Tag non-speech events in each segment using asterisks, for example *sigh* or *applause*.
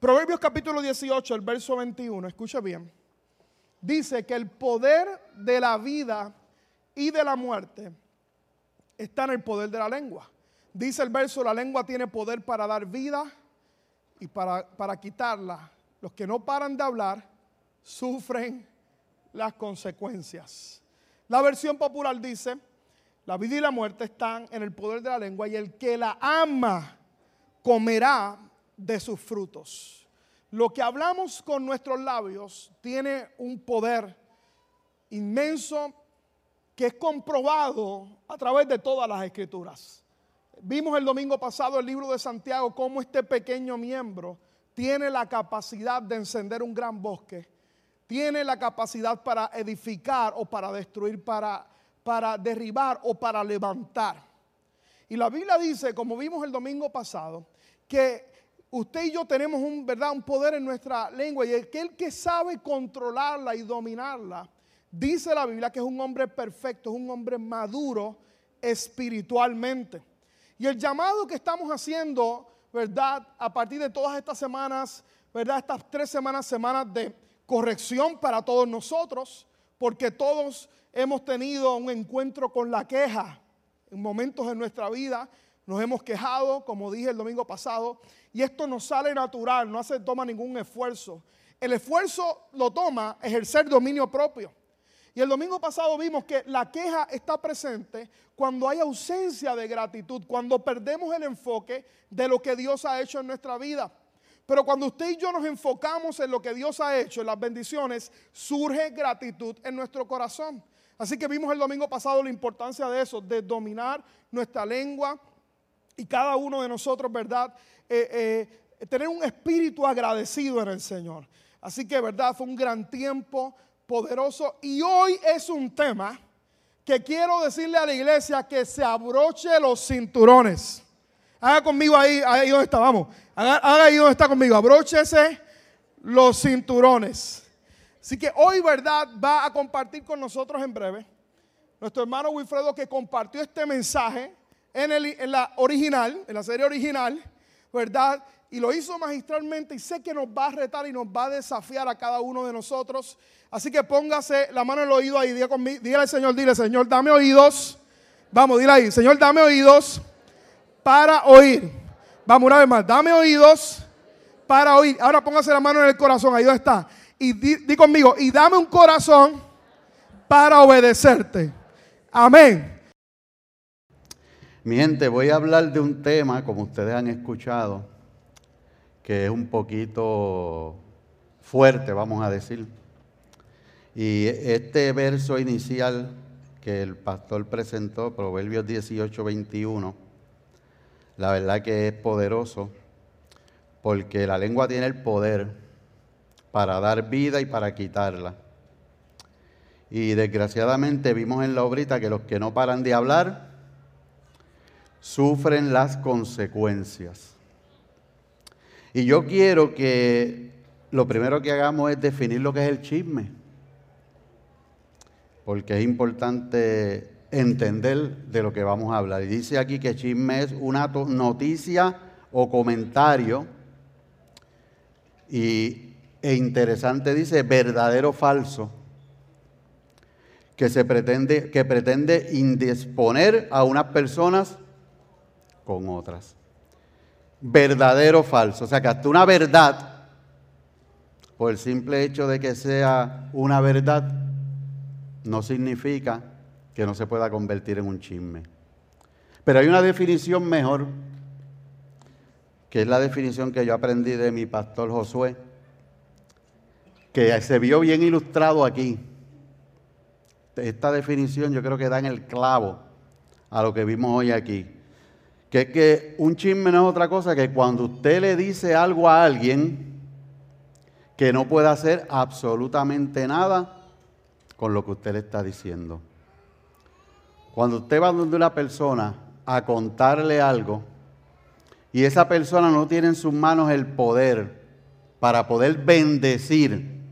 Proverbios capítulo 18, el verso 21, escucha bien. Dice que el poder de la vida y de la muerte está en el poder de la lengua. Dice el verso, la lengua tiene poder para dar vida y para, para quitarla. Los que no paran de hablar sufren las consecuencias. La versión popular dice, la vida y la muerte están en el poder de la lengua y el que la ama comerá de sus frutos. Lo que hablamos con nuestros labios tiene un poder inmenso que es comprobado a través de todas las escrituras. Vimos el domingo pasado el libro de Santiago cómo este pequeño miembro tiene la capacidad de encender un gran bosque, tiene la capacidad para edificar o para destruir, para, para derribar o para levantar. Y la Biblia dice, como vimos el domingo pasado, que usted y yo tenemos un, ¿verdad? un poder en nuestra lengua y aquel que sabe controlarla y dominarla, dice la Biblia que es un hombre perfecto, es un hombre maduro espiritualmente. Y el llamado que estamos haciendo, ¿verdad? A partir de todas estas semanas, ¿verdad? Estas tres semanas, semanas de corrección para todos nosotros, porque todos hemos tenido un encuentro con la queja en momentos de nuestra vida. Nos hemos quejado, como dije el domingo pasado, y esto nos sale natural, no hace toma ningún esfuerzo. El esfuerzo lo toma ejercer dominio propio. Y el domingo pasado vimos que la queja está presente cuando hay ausencia de gratitud, cuando perdemos el enfoque de lo que Dios ha hecho en nuestra vida. Pero cuando usted y yo nos enfocamos en lo que Dios ha hecho, en las bendiciones, surge gratitud en nuestro corazón. Así que vimos el domingo pasado la importancia de eso, de dominar nuestra lengua y cada uno de nosotros, ¿verdad? Eh, eh, tener un espíritu agradecido en el Señor. Así que, ¿verdad? Fue un gran tiempo poderoso. Y hoy es un tema que quiero decirle a la iglesia que se abroche los cinturones. Haga conmigo ahí, ahí donde está, vamos. Haga, ahí donde está conmigo. Abróchese los cinturones. Así que hoy, ¿verdad? Va a compartir con nosotros en breve. Nuestro hermano Wilfredo que compartió este mensaje en, el, en la original, en la serie original, ¿verdad? y lo hizo magistralmente y sé que nos va a retar y nos va a desafiar a cada uno de nosotros. Así que póngase la mano en el oído ahí, diga conmigo, dígale al Señor, dile, Señor, dame oídos. Vamos, dile ahí, Señor, dame oídos para oír. Vamos una vez más, dame oídos para oír. Ahora póngase la mano en el corazón, ahí está. Y di, conmigo, y dame un corazón para obedecerte. Amén. Mi gente, voy a hablar de un tema, como ustedes han escuchado, que es un poquito fuerte, vamos a decir. Y este verso inicial que el pastor presentó, Proverbios 18, 21, la verdad que es poderoso, porque la lengua tiene el poder para dar vida y para quitarla. Y desgraciadamente vimos en la obrita que los que no paran de hablar sufren las consecuencias. Y yo quiero que lo primero que hagamos es definir lo que es el chisme. Porque es importante entender de lo que vamos a hablar. Y dice aquí que chisme es una noticia o comentario. Y, e interesante dice verdadero o falso. Que se pretende, que pretende indisponer a unas personas con otras verdadero o falso. O sea que hasta una verdad, por el simple hecho de que sea una verdad, no significa que no se pueda convertir en un chisme. Pero hay una definición mejor, que es la definición que yo aprendí de mi pastor Josué, que se vio bien ilustrado aquí. Esta definición yo creo que da en el clavo a lo que vimos hoy aquí que es que un chisme no es otra cosa que cuando usted le dice algo a alguien que no puede hacer absolutamente nada con lo que usted le está diciendo. Cuando usted va donde una persona a contarle algo y esa persona no tiene en sus manos el poder para poder bendecir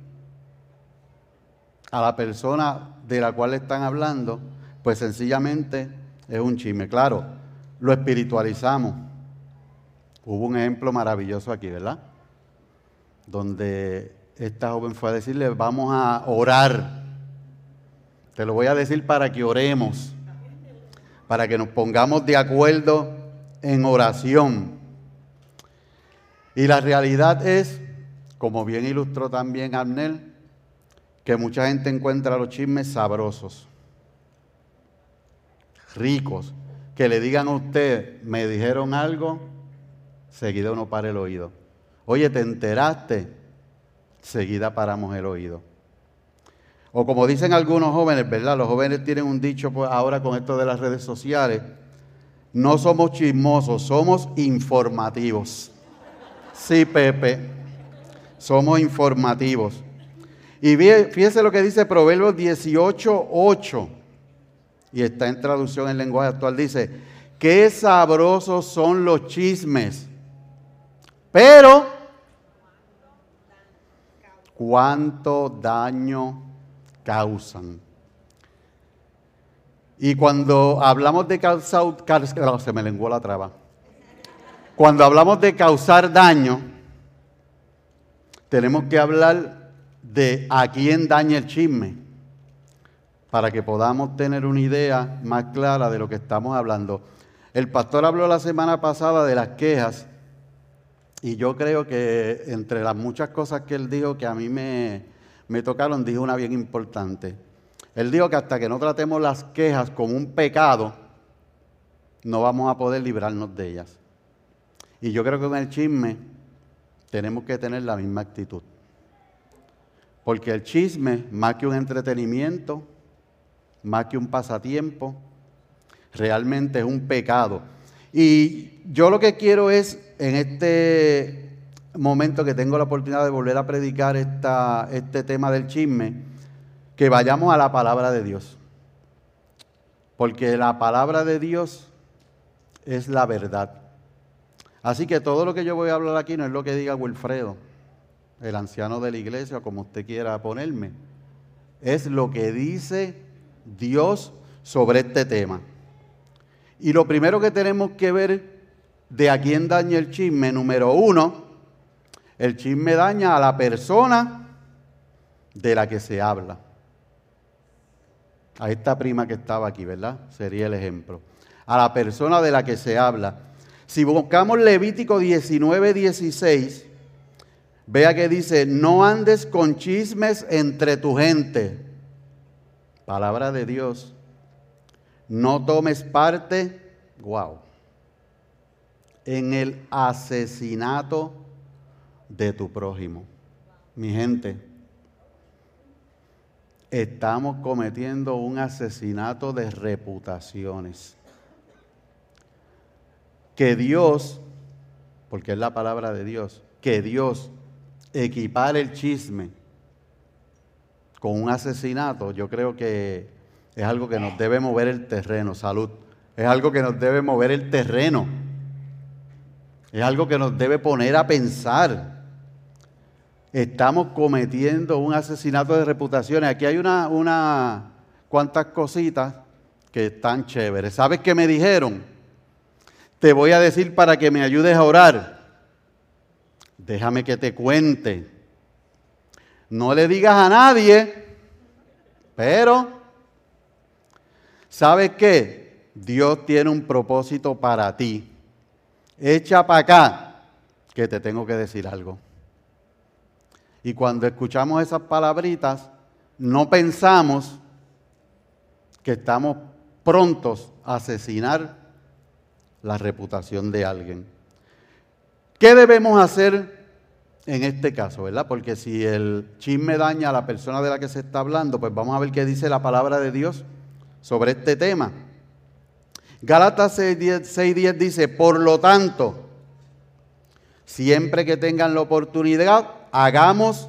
a la persona de la cual le están hablando, pues sencillamente es un chisme. Claro, lo espiritualizamos. Hubo un ejemplo maravilloso aquí, ¿verdad? donde esta joven fue a decirle, vamos a orar. Te lo voy a decir para que oremos, para que nos pongamos de acuerdo en oración. Y la realidad es, como bien ilustró también Abner, que mucha gente encuentra los chismes sabrosos, ricos, que le digan a usted, me dijeron algo, seguido no para el oído. Oye, ¿te enteraste? Seguida paramos el oído. O como dicen algunos jóvenes, ¿verdad? Los jóvenes tienen un dicho pues, ahora con esto de las redes sociales. No somos chismosos, somos informativos. Sí, Pepe, somos informativos. Y fíjese lo que dice Proverbios 18, 8. Y está en traducción en lenguaje actual. Dice, qué sabrosos son los chismes. Pero, ¿cuánto daño causan? Y cuando hablamos de causar, se me lenguó la traba. Cuando hablamos de causar daño, tenemos que hablar de a quién daña el chisme, para que podamos tener una idea más clara de lo que estamos hablando. El pastor habló la semana pasada de las quejas y yo creo que entre las muchas cosas que él dijo que a mí me, me tocaron, dijo una bien importante. Él dijo que hasta que no tratemos las quejas como un pecado, no vamos a poder librarnos de ellas. Y yo creo que con el chisme tenemos que tener la misma actitud. Porque el chisme, más que un entretenimiento, más que un pasatiempo, realmente es un pecado. Y yo lo que quiero es, en este momento que tengo la oportunidad de volver a predicar este tema del chisme, que vayamos a la palabra de Dios. Porque la palabra de Dios es la verdad. Así que todo lo que yo voy a hablar aquí no es lo que diga Wilfredo el anciano de la iglesia, como usted quiera ponerme, es lo que dice Dios sobre este tema. Y lo primero que tenemos que ver de a quién daña el chisme, número uno, el chisme daña a la persona de la que se habla. A esta prima que estaba aquí, ¿verdad? Sería el ejemplo. A la persona de la que se habla. Si buscamos Levítico 19, 16, Vea que dice, no andes con chismes entre tu gente. Palabra de Dios. No tomes parte, wow, en el asesinato de tu prójimo. Mi gente, estamos cometiendo un asesinato de reputaciones. Que Dios, porque es la palabra de Dios, que Dios equipar el chisme con un asesinato, yo creo que es algo que nos debe mover el terreno, salud. Es algo que nos debe mover el terreno. Es algo que nos debe poner a pensar. Estamos cometiendo un asesinato de reputaciones. Aquí hay una, una cuantas cositas que están chéveres. ¿Sabes qué me dijeron? Te voy a decir para que me ayudes a orar. Déjame que te cuente. No le digas a nadie, pero ¿sabes qué? Dios tiene un propósito para ti. Echa para acá que te tengo que decir algo. Y cuando escuchamos esas palabritas, no pensamos que estamos prontos a asesinar la reputación de alguien. ¿Qué debemos hacer en este caso, verdad? Porque si el chisme daña a la persona de la que se está hablando, pues vamos a ver qué dice la palabra de Dios sobre este tema. Gálatas 6.10 dice, por lo tanto, siempre que tengan la oportunidad, hagamos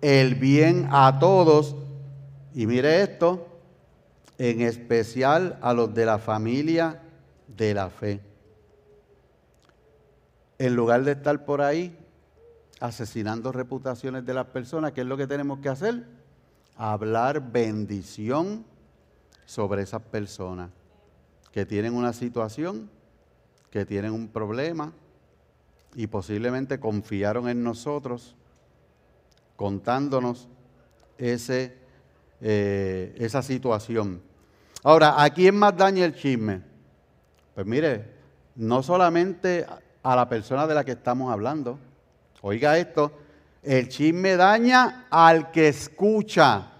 el bien a todos. Y mire esto, en especial a los de la familia de la fe en lugar de estar por ahí asesinando reputaciones de las personas, ¿qué es lo que tenemos que hacer? Hablar bendición sobre esas personas que tienen una situación, que tienen un problema y posiblemente confiaron en nosotros contándonos ese, eh, esa situación. Ahora, ¿a quién más daña el chisme? Pues mire, no solamente a la persona de la que estamos hablando. Oiga esto, el chisme daña al que escucha,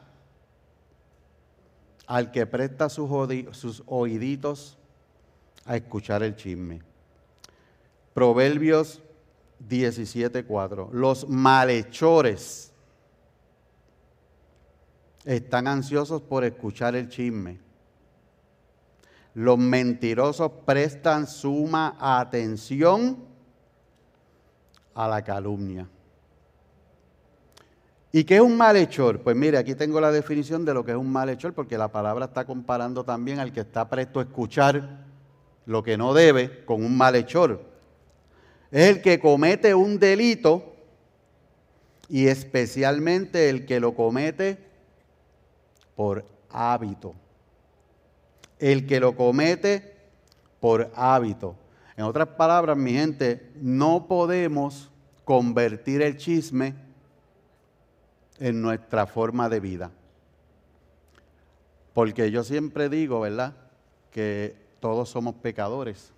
al que presta sus, sus oíditos a escuchar el chisme. Proverbios 17:4. Los malhechores están ansiosos por escuchar el chisme. Los mentirosos prestan suma atención a la calumnia. ¿Y qué es un malhechor? Pues mire, aquí tengo la definición de lo que es un malhechor, porque la palabra está comparando también al que está presto a escuchar lo que no debe con un malhechor. Es el que comete un delito y especialmente el que lo comete por hábito. El que lo comete por hábito. En otras palabras, mi gente, no podemos convertir el chisme en nuestra forma de vida. Porque yo siempre digo, ¿verdad? Que todos somos pecadores.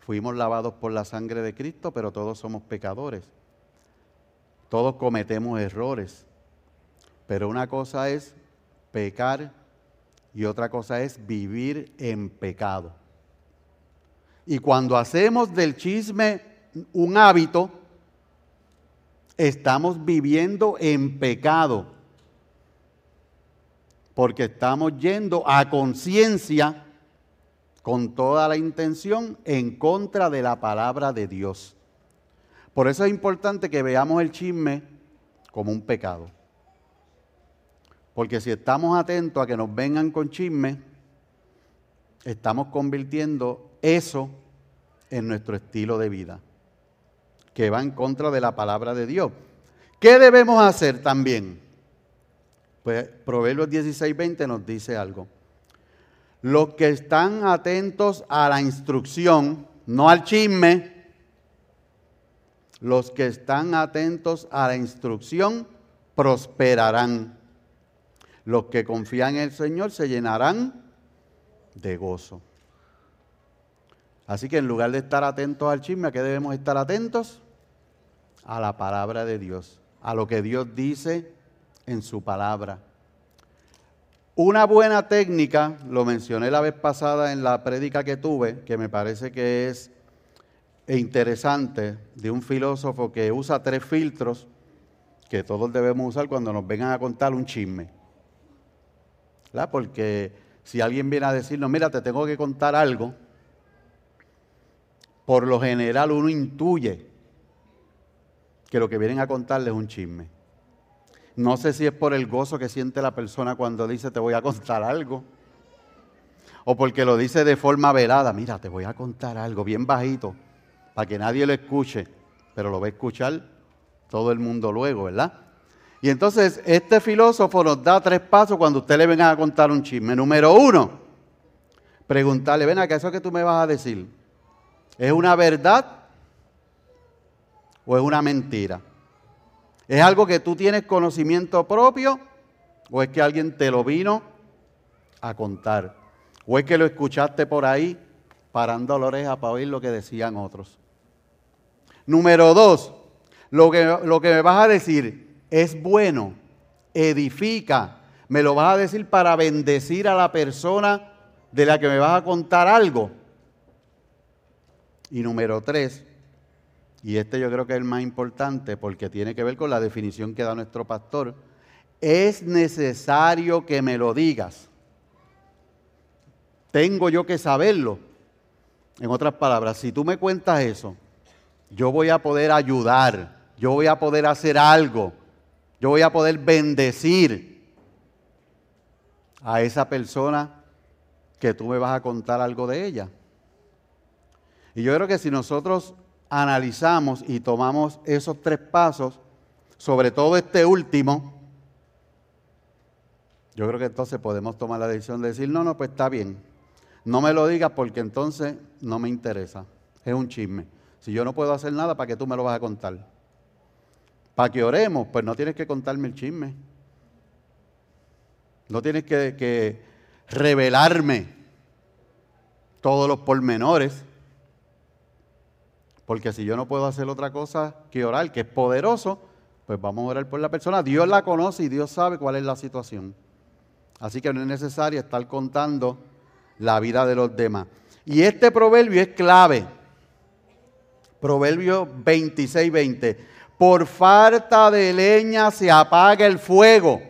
Fuimos lavados por la sangre de Cristo, pero todos somos pecadores. Todos cometemos errores. Pero una cosa es pecar y otra cosa es vivir en pecado. Y cuando hacemos del chisme un hábito, estamos viviendo en pecado porque estamos yendo a conciencia con toda la intención en contra de la palabra de Dios. Por eso es importante que veamos el chisme como un pecado. Porque si estamos atentos a que nos vengan con chisme, estamos convirtiendo eso en nuestro estilo de vida, que va en contra de la palabra de Dios. ¿Qué debemos hacer también? Pues Proverbios 16, 20 nos dice algo. Los que están atentos a la instrucción, no al chisme, los que están atentos a la instrucción prosperarán. Los que confían en el Señor se llenarán de gozo. Así que en lugar de estar atentos al chisme, ¿a qué debemos estar atentos? A la palabra de Dios, a lo que Dios dice en su palabra. Una buena técnica, lo mencioné la vez pasada en la prédica que tuve, que me parece que es interesante, de un filósofo que usa tres filtros que todos debemos usar cuando nos vengan a contar un chisme. ¿verdad? Porque si alguien viene a decirnos, mira, te tengo que contar algo, por lo general uno intuye que lo que vienen a contarle es un chisme. No sé si es por el gozo que siente la persona cuando dice te voy a contar algo. O porque lo dice de forma velada. Mira, te voy a contar algo bien bajito para que nadie lo escuche. Pero lo va a escuchar todo el mundo luego, ¿verdad? Y entonces este filósofo nos da tres pasos cuando usted le venga a contar un chisme. Número uno, preguntarle, ven acá, ¿eso que tú me vas a decir? ¿Es una verdad o es una mentira? ¿Es algo que tú tienes conocimiento propio o es que alguien te lo vino a contar? ¿O es que lo escuchaste por ahí parando la oreja para oír lo que decían otros? Número dos, lo que, lo que me vas a decir es bueno, edifica, me lo vas a decir para bendecir a la persona de la que me vas a contar algo. Y número tres, y este yo creo que es el más importante porque tiene que ver con la definición que da nuestro pastor, es necesario que me lo digas. Tengo yo que saberlo. En otras palabras, si tú me cuentas eso, yo voy a poder ayudar, yo voy a poder hacer algo, yo voy a poder bendecir a esa persona que tú me vas a contar algo de ella. Y yo creo que si nosotros analizamos y tomamos esos tres pasos, sobre todo este último, yo creo que entonces podemos tomar la decisión de decir, no, no, pues está bien, no me lo digas porque entonces no me interesa, es un chisme. Si yo no puedo hacer nada, ¿para qué tú me lo vas a contar? para que oremos, pues no tienes que contarme el chisme. No tienes que, que revelarme todos los pormenores. Porque si yo no puedo hacer otra cosa que orar, que es poderoso, pues vamos a orar por la persona. Dios la conoce y Dios sabe cuál es la situación. Así que no es necesario estar contando la vida de los demás. Y este proverbio es clave. Proverbio 26, 20. Por falta de leña se apaga el fuego.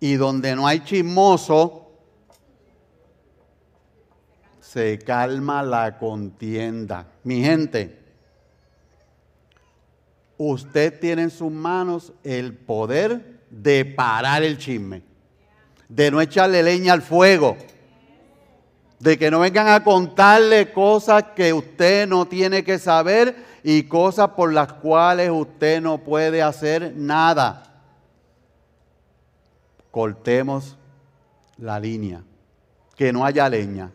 Y donde no hay chismoso, se calma la contienda. Mi gente, usted tiene en sus manos el poder de parar el chisme, de no echarle leña al fuego, de que no vengan a contarle cosas que usted no tiene que saber y cosas por las cuales usted no puede hacer nada. Cortemos la línea, que no haya leña.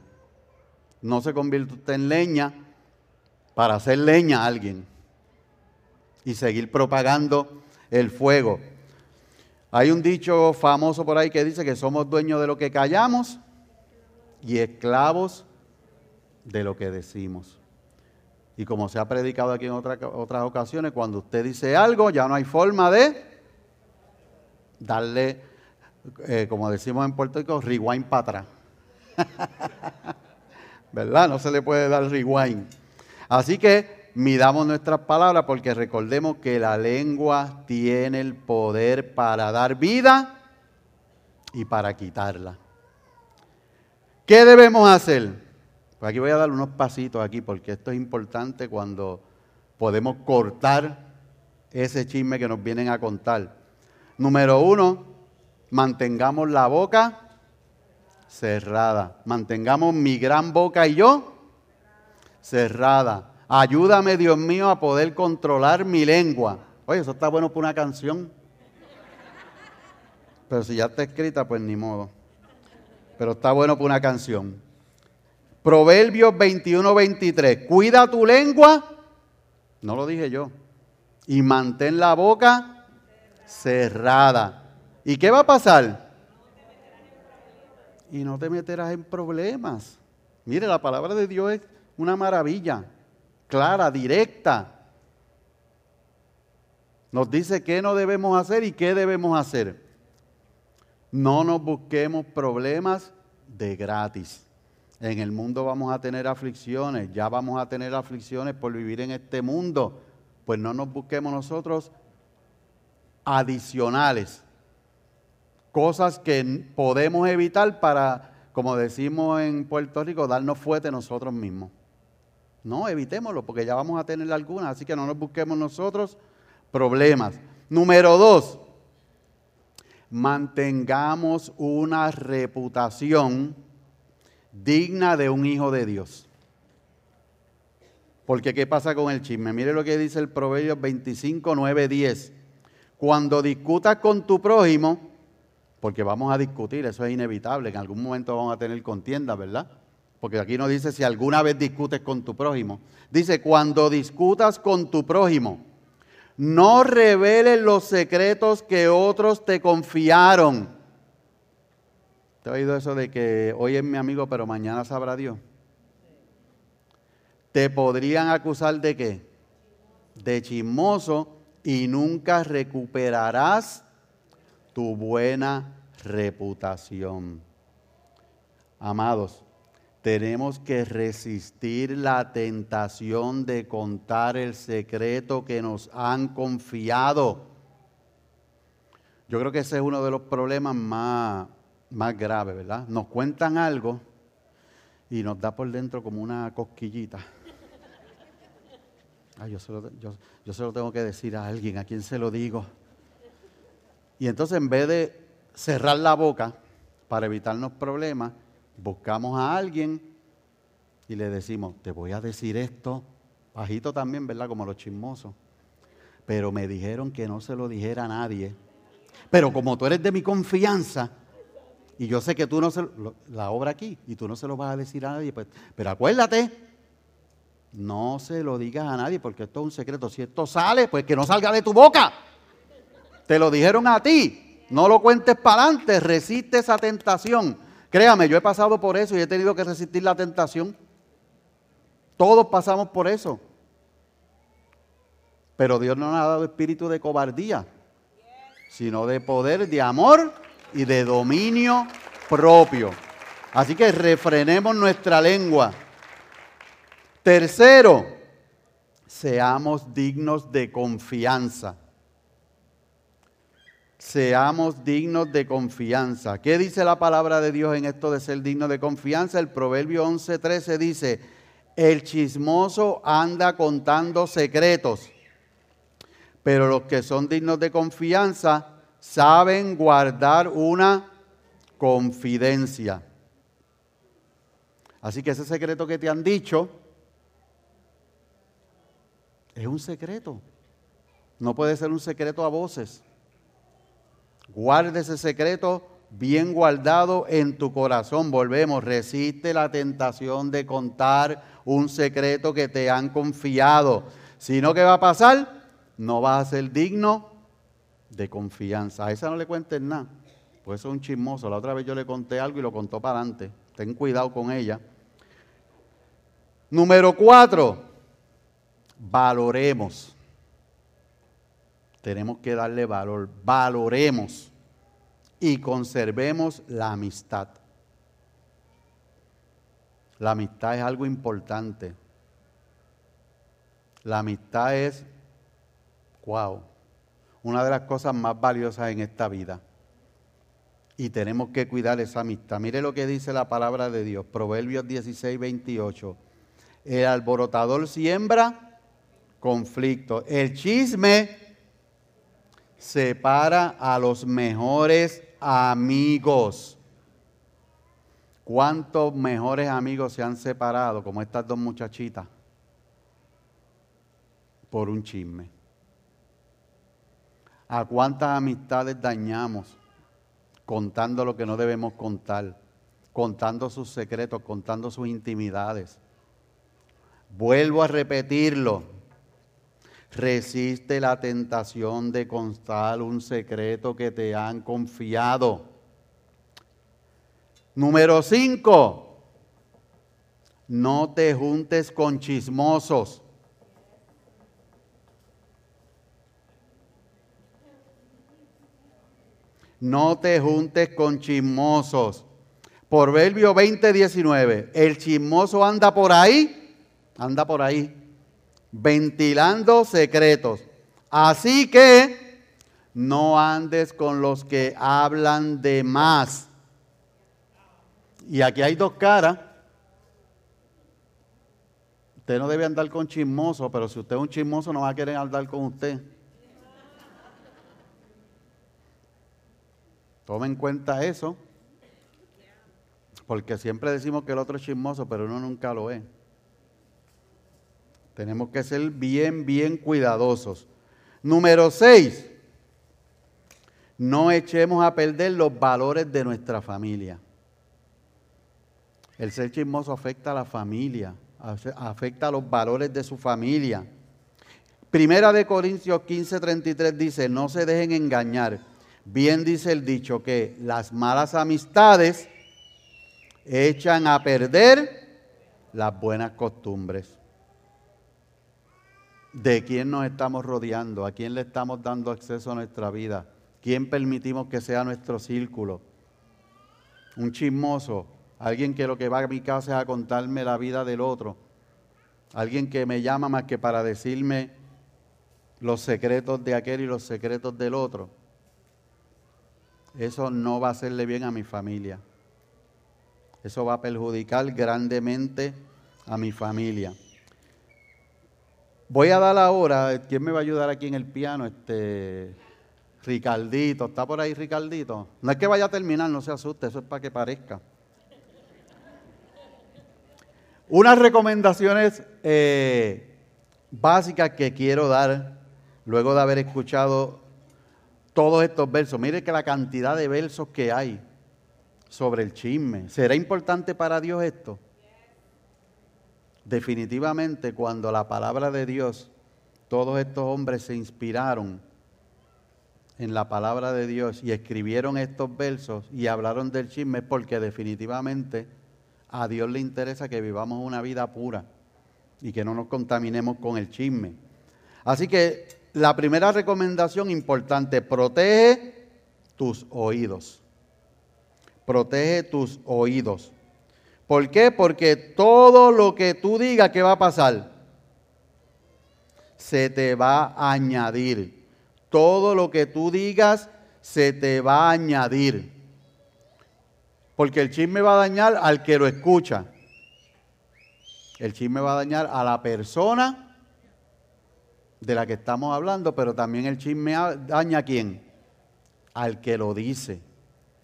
No se convierta usted en leña para hacer leña a alguien y seguir propagando el fuego. Hay un dicho famoso por ahí que dice que somos dueños de lo que callamos y esclavos de lo que decimos. Y como se ha predicado aquí en otras ocasiones, cuando usted dice algo, ya no hay forma de darle, eh, como decimos en Puerto Rico, rewind para atrás. *laughs* ¿Verdad? No se le puede dar rewind. Así que midamos nuestras palabras porque recordemos que la lengua tiene el poder para dar vida y para quitarla. ¿Qué debemos hacer? Pues aquí voy a dar unos pasitos aquí porque esto es importante cuando podemos cortar ese chisme que nos vienen a contar. Número uno, mantengamos la boca cerrada. Mantengamos mi gran boca y yo cerrada. Ayúdame, Dios mío, a poder controlar mi lengua. Oye, eso está bueno para una canción. Pero si ya está escrita, pues ni modo. Pero está bueno para una canción. Proverbios 21, 23. Cuida tu lengua. No lo dije yo. Y mantén la boca cerrada. ¿Y qué va a pasar? Y no te meterás en problemas. Mire, la palabra de Dios es una maravilla clara, directa. Nos dice qué no debemos hacer y qué debemos hacer. No nos busquemos problemas de gratis. En el mundo vamos a tener aflicciones, ya vamos a tener aflicciones por vivir en este mundo. Pues no nos busquemos nosotros adicionales. Cosas que podemos evitar para, como decimos en Puerto Rico, darnos fuerte nosotros mismos. No, evitémoslo porque ya vamos a tener algunas, así que no nos busquemos nosotros problemas. Número dos, mantengamos una reputación digna de un hijo de Dios. Porque ¿qué pasa con el chisme? Mire lo que dice el Proverbio 25, 9, 10. Cuando discutas con tu prójimo, porque vamos a discutir, eso es inevitable, en algún momento vamos a tener contienda, ¿verdad? porque aquí no dice si alguna vez discutes con tu prójimo. Dice, cuando discutas con tu prójimo, no reveles los secretos que otros te confiaron. ¿Te has oído eso de que hoy es mi amigo, pero mañana sabrá Dios? Te podrían acusar de qué? De chismoso y nunca recuperarás tu buena reputación. Amados, tenemos que resistir la tentación de contar el secreto que nos han confiado. Yo creo que ese es uno de los problemas más, más graves, ¿verdad? Nos cuentan algo y nos da por dentro como una cosquillita. Yo, se lo, yo, yo se lo tengo que decir a alguien, ¿a quién se lo digo? Y entonces en vez de cerrar la boca para evitarnos problemas, buscamos a alguien y le decimos, te voy a decir esto, bajito también, ¿verdad? Como los chismosos. Pero me dijeron que no se lo dijera a nadie. Pero como tú eres de mi confianza, y yo sé que tú no se la obra aquí, y tú no se lo vas a decir a nadie, pues, pero acuérdate, No se lo digas a nadie porque esto es un secreto. Si esto sale, pues que no salga de tu boca. Te lo dijeron a ti. No lo cuentes para adelante. Resiste esa tentación. Créame, yo he pasado por eso y he tenido que resistir la tentación. Todos pasamos por eso. Pero Dios no nos ha dado espíritu de cobardía, sino de poder, de amor y de dominio propio. Así que refrenemos nuestra lengua. Tercero, seamos dignos de confianza. Seamos dignos de confianza. ¿Qué dice la palabra de Dios en esto de ser digno de confianza? El Proverbio 11:13 dice, el chismoso anda contando secretos, pero los que son dignos de confianza saben guardar una confidencia. Así que ese secreto que te han dicho, es un secreto. No puede ser un secreto a voces. Guarde ese secreto bien guardado en tu corazón. Volvemos, resiste la tentación de contar un secreto que te han confiado. Si no, ¿qué va a pasar? No vas a ser digno de confianza. A esa no le cuentes nada. Pues es un chismoso. La otra vez yo le conté algo y lo contó para adelante. Ten cuidado con ella. Número cuatro, valoremos. Tenemos que darle valor. Valoremos y conservemos la amistad. La amistad es algo importante. La amistad es, wow, una de las cosas más valiosas en esta vida. Y tenemos que cuidar esa amistad. Mire lo que dice la palabra de Dios, Proverbios 16, 28. El alborotador siembra conflicto. El chisme separa a los mejores amigos. ¿Cuántos mejores amigos se han separado, como estas dos muchachitas, por un chisme? ¿A cuántas amistades dañamos contando lo que no debemos contar, contando sus secretos, contando sus intimidades? Vuelvo a repetirlo, Resiste la tentación de constar un secreto que te han confiado. Número 5. No te juntes con chismosos. No te juntes con chismosos. Proverbio 20, 19. El chismoso anda por ahí, anda por ahí, ventilando secretos. Así que no andes con los que hablan de más. Y aquí hay dos caras. Usted no debe andar con chismoso, pero si usted es un chismoso no va a querer andar con usted. Tome en cuenta eso, porque siempre decimos que el otro es chismoso, pero uno nunca lo es. Tenemos que ser bien, bien cuidadosos. Número seis, no echemos a perder los valores de nuestra familia. El ser chismoso afecta a la familia, afecta a los valores de su familia. Primera de Corintios 15:33 dice, no se dejen engañar. Bien dice el dicho que las malas amistades echan a perder las buenas costumbres de quién nos estamos rodeando, a quién le estamos dando acceso a nuestra vida, quién permitimos que sea nuestro círculo. Un chismoso, alguien que lo que va a mi casa es a contarme la vida del otro, alguien que me llama más que para decirme los secretos de aquel y los secretos del otro. Eso no va a hacerle bien a mi familia. Eso va a perjudicar grandemente a mi familia. Voy a dar ahora, ¿quién me va a ayudar aquí en el piano? Este, Ricardito, ¿está por ahí Ricardito? No es que vaya a terminar, no se asuste, eso es para que parezca. Unas recomendaciones eh, básicas que quiero dar luego de haber escuchado todos estos versos. Mire que la cantidad de versos que hay sobre el chisme. ¿Será importante para Dios esto? Definitivamente cuando la palabra de Dios, todos estos hombres se inspiraron en la palabra de Dios y escribieron estos versos y hablaron del chisme porque definitivamente a Dios le interesa que vivamos una vida pura y que no nos contaminemos con el chisme. Así que la primera recomendación importante, protege tus oídos. Protege tus oídos. ¿Por qué? Porque todo lo que tú digas, ¿qué va a pasar? Se te va a añadir. Todo lo que tú digas se te va a añadir. Porque el chisme va a dañar al que lo escucha. El chisme va a dañar a la persona de la que estamos hablando, pero también el chisme daña a quién? Al que lo dice.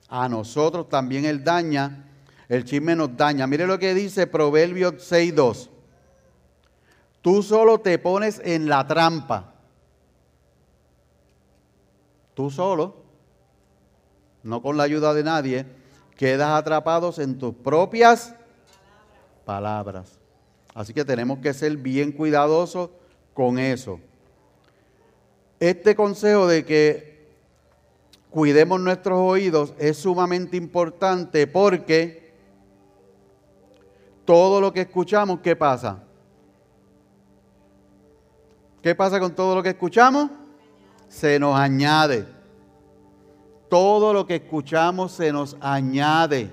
A nosotros también él daña, el chisme nos daña. Mire lo que dice Proverbios 6.2. Tú solo te pones en la trampa. Tú solo, no con la ayuda de nadie, quedas atrapados en tus propias palabras. Así que tenemos que ser bien cuidadosos con eso. Este consejo de que cuidemos nuestros oídos es sumamente importante porque todo lo que escuchamos, ¿qué pasa? ¿Qué pasa con todo lo que escuchamos? Se nos añade. Todo lo que escuchamos se nos añade.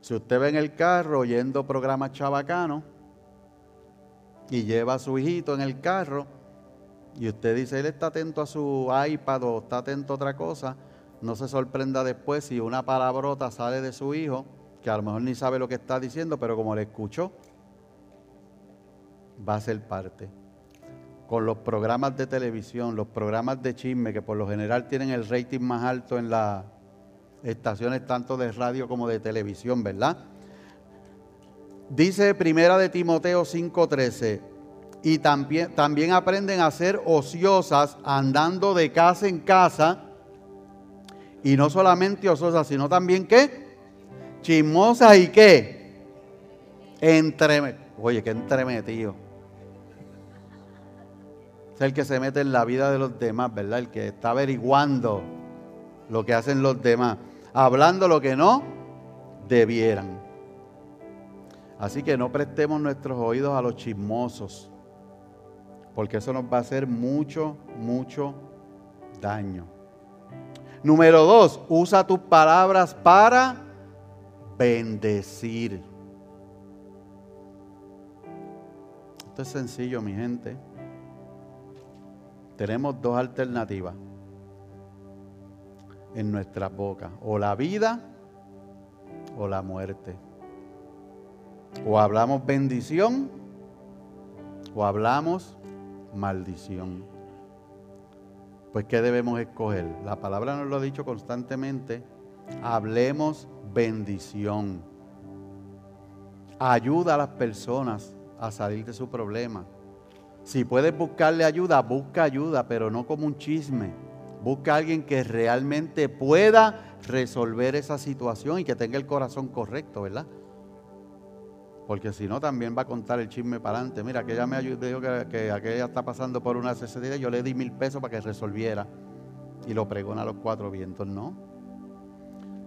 Si usted ve en el carro oyendo programas chabacanos y lleva a su hijito en el carro y usted dice, él está atento a su iPad o está atento a otra cosa, no se sorprenda después si una palabrota sale de su hijo, que a lo mejor ni sabe lo que está diciendo, pero como le escuchó, va a ser parte. Con los programas de televisión, los programas de chisme, que por lo general tienen el rating más alto en la, estaciones tanto de radio como de televisión, ¿verdad? Dice Primera de Timoteo 5:13, y también, también aprenden a ser ociosas andando de casa en casa, y no solamente ociosas, sino también qué? Chismosas y qué? Entre, oye, qué entremetido. Es el que se mete en la vida de los demás, ¿verdad? El que está averiguando lo que hacen los demás hablando lo que no debieran. Así que no prestemos nuestros oídos a los chismosos, porque eso nos va a hacer mucho, mucho daño. Número dos, usa tus palabras para bendecir. Esto es sencillo, mi gente. Tenemos dos alternativas en nuestra boca, o la vida o la muerte. O hablamos bendición o hablamos maldición. Pues ¿qué debemos escoger? La palabra nos lo ha dicho constantemente. Hablemos bendición. Ayuda a las personas a salir de su problema. Si puedes buscarle ayuda, busca ayuda, pero no como un chisme Busca a alguien que realmente pueda resolver esa situación y que tenga el corazón correcto, ¿verdad? Porque si no, también va a contar el chisme para adelante. Mira, aquella me ayudó, que, que aquella está pasando por una necesidad, yo le di mil pesos para que resolviera. Y lo pregona a los cuatro vientos, no.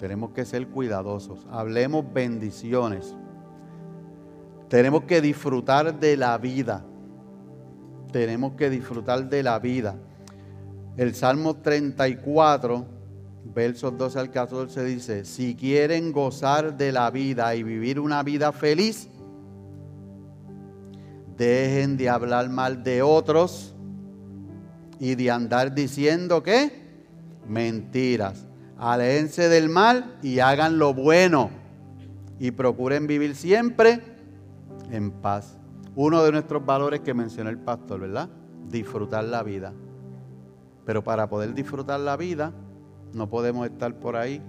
Tenemos que ser cuidadosos. Hablemos bendiciones. Tenemos que disfrutar de la vida. Tenemos que disfrutar de la vida. El Salmo 34, versos 12 al 14 dice, si quieren gozar de la vida y vivir una vida feliz, dejen de hablar mal de otros y de andar diciendo que mentiras. Aléjense del mal y hagan lo bueno y procuren vivir siempre en paz. Uno de nuestros valores que mencionó el pastor, ¿verdad? Disfrutar la vida. Pero para poder disfrutar la vida, no podemos estar por ahí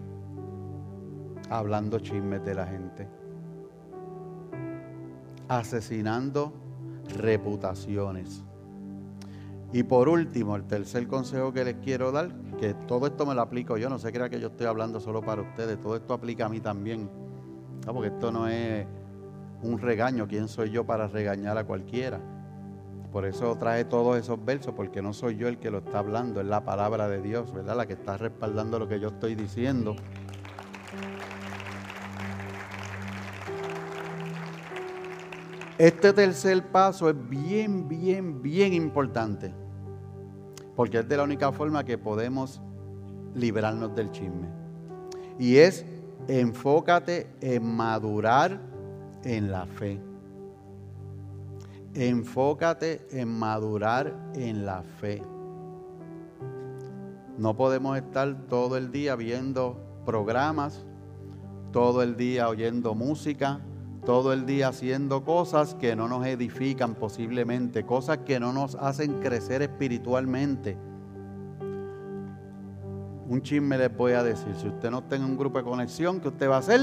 hablando chismes de la gente, asesinando reputaciones. Y por último, el tercer consejo que les quiero dar, que todo esto me lo aplico yo, no se crea que yo estoy hablando solo para ustedes, todo esto aplica a mí también, porque esto no es un regaño. ¿Quién soy yo para regañar a cualquiera? Por eso trae todos esos versos, porque no soy yo el que lo está hablando, es la palabra de Dios, ¿verdad? La que está respaldando lo que yo estoy diciendo. Este tercer paso es bien, bien, bien importante, porque es de la única forma que podemos librarnos del chisme. Y es enfócate en madurar en la fe. Enfócate en madurar en la fe. No podemos estar todo el día viendo programas, todo el día oyendo música, todo el día haciendo cosas que no nos edifican posiblemente, cosas que no nos hacen crecer espiritualmente. Un chisme les voy a decir, si usted no en un grupo de conexión, ¿qué usted va a hacer?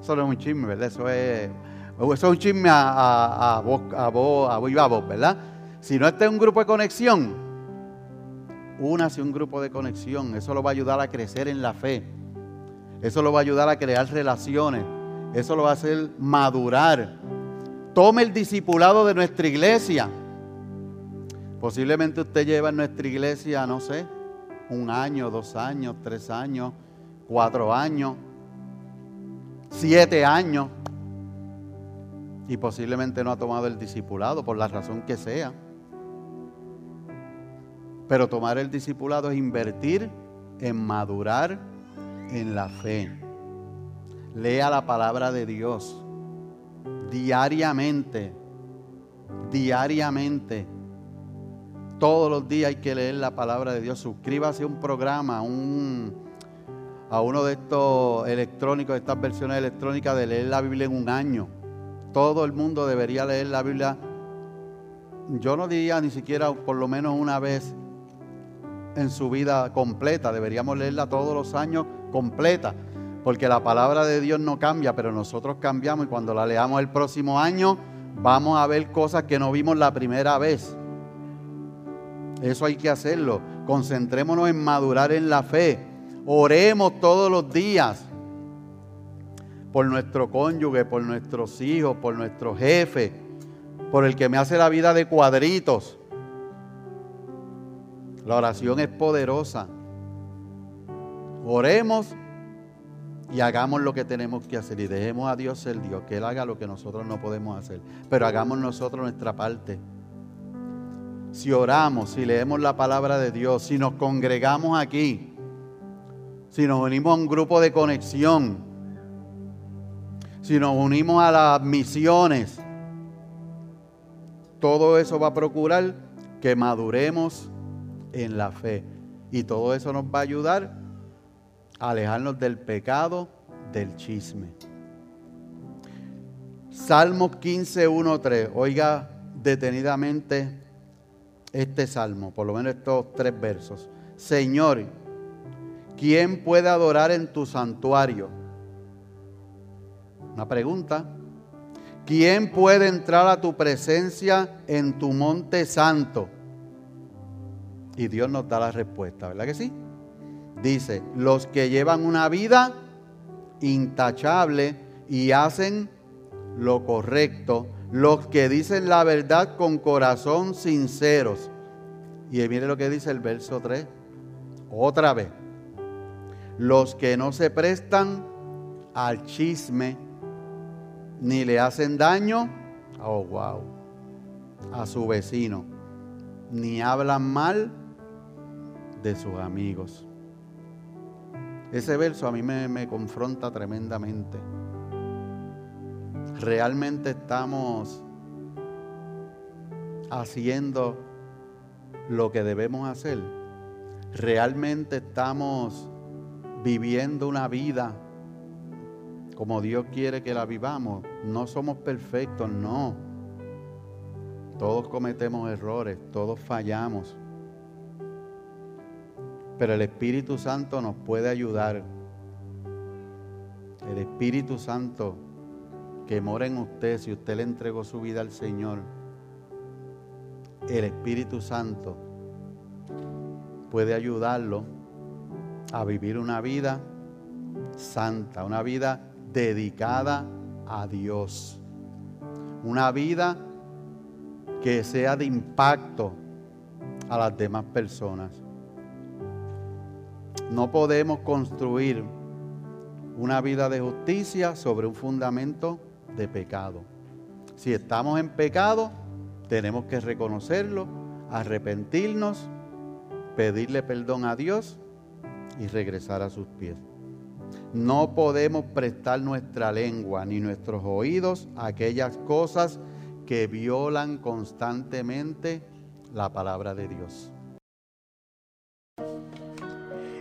Eso no es un chisme, ¿verdad? Eso es eso es un chisme a, a, vos, a, vos, a vos, ¿verdad? Si no está en un grupo de conexión, únase un grupo de conexión. Eso lo va a ayudar a crecer en la fe. Eso lo va a ayudar a crear relaciones. Eso lo va a hacer madurar. Tome el discipulado de nuestra iglesia. Posiblemente usted lleva en nuestra iglesia, no sé, un año, dos años, tres años, cuatro años, siete años y posiblemente no ha tomado el discipulado por la razón que sea. Pero tomar el discipulado es invertir en madurar en la fe. Lea la palabra de Dios diariamente, diariamente. Todos los días hay que leer la palabra de Dios. Suscríbase a un programa, un, a uno de estos electrónicos, de estas versiones electrónicas de leer la Biblia en un año. Todo el mundo debería leer la Biblia. Yo no diría ni siquiera por lo menos una vez en su vida completa. Deberíamos leerla todos los años completa. Porque la palabra de Dios no cambia, pero nosotros cambiamos y cuando la leamos el próximo año vamos a ver cosas que no vimos la primera vez. Eso hay que hacerlo. Concentrémonos en madurar en la fe. Oremos todos los días por nuestro cónyuge, por nuestros hijos, por nuestro jefe, por el que me hace la vida de cuadritos. La oración es poderosa. Oremos y hagamos lo que tenemos que hacer y dejemos a Dios ser Dios, que Él haga lo que nosotros no podemos hacer, pero hagamos nosotros nuestra parte. Si oramos, si leemos la palabra de Dios, si nos congregamos aquí, si nos unimos a un grupo de conexión, si nos unimos a las misiones, todo eso va a procurar que maduremos en la fe. Y todo eso nos va a ayudar a alejarnos del pecado, del chisme. Salmos 15, 1, 3. Oiga detenidamente este salmo, por lo menos estos tres versos. Señor, ¿quién puede adorar en tu santuario? Una pregunta. ¿Quién puede entrar a tu presencia en tu monte santo? Y Dios nos da la respuesta, ¿verdad que sí? Dice, los que llevan una vida intachable y hacen lo correcto, los que dicen la verdad con corazón sinceros. Y mire lo que dice el verso 3, otra vez, los que no se prestan al chisme ni le hacen daño, oh wow, a su vecino, ni hablan mal de sus amigos. Ese verso a mí me, me confronta tremendamente. Realmente estamos haciendo lo que debemos hacer. Realmente estamos viviendo una vida como Dios quiere que la vivamos. No somos perfectos, no. Todos cometemos errores, todos fallamos. Pero el Espíritu Santo nos puede ayudar. El Espíritu Santo que mora en usted, si usted le entregó su vida al Señor, el Espíritu Santo puede ayudarlo a vivir una vida santa, una vida dedicada a Dios. Una vida que sea de impacto a las demás personas. No podemos construir una vida de justicia sobre un fundamento de pecado. Si estamos en pecado, tenemos que reconocerlo, arrepentirnos, pedirle perdón a Dios y regresar a sus pies. No podemos prestar nuestra lengua ni nuestros oídos a aquellas cosas que violan constantemente la palabra de Dios.